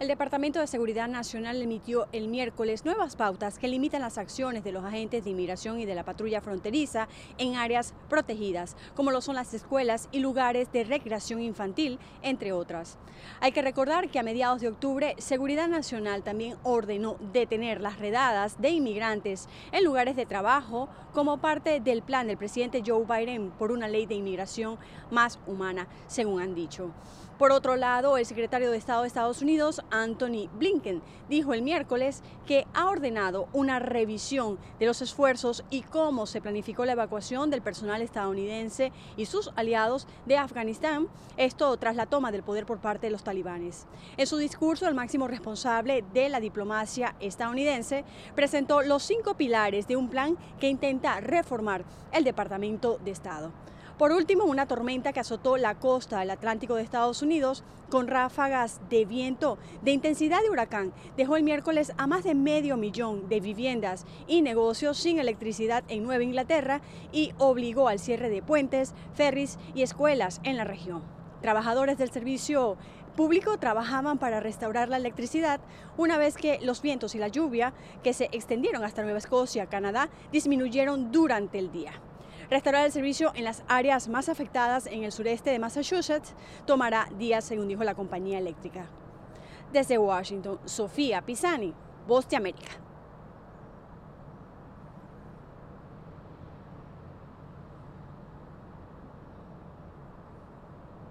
El Departamento de Seguridad Nacional emitió el miércoles nuevas pautas que limitan las acciones de los agentes de inmigración y de la patrulla fronteriza en áreas protegidas, como lo son las escuelas y lugares de recreación infantil, entre otras. Hay que recordar que a mediados de octubre, Seguridad Nacional también ordenó detener las redadas de inmigrantes en lugares de trabajo como parte del plan del presidente Joe Biden por una ley de inmigración más humana, según han dicho. Por otro lado, el secretario de Estado de Estados Unidos, Anthony Blinken, dijo el miércoles que ha ordenado una revisión de los esfuerzos y cómo se planificó la evacuación del personal estadounidense y sus aliados de Afganistán, esto tras la toma del poder por parte de los talibanes. En su discurso, el máximo responsable de la diplomacia estadounidense presentó los cinco pilares de un plan que intenta reformar el Departamento de Estado. Por último, una tormenta que azotó la costa del Atlántico de Estados Unidos con ráfagas de viento de intensidad de huracán dejó el miércoles a más de medio millón de viviendas y negocios sin electricidad en Nueva Inglaterra y obligó al cierre de puentes, ferries y escuelas en la región. Trabajadores del servicio público trabajaban para restaurar la electricidad una vez que los vientos y la lluvia, que se extendieron hasta Nueva Escocia, Canadá, disminuyeron durante el día. Restaurar el servicio en las áreas más afectadas en el sureste de Massachusetts tomará días, según dijo la compañía eléctrica. Desde Washington, Sofía Pisani, Voz de América.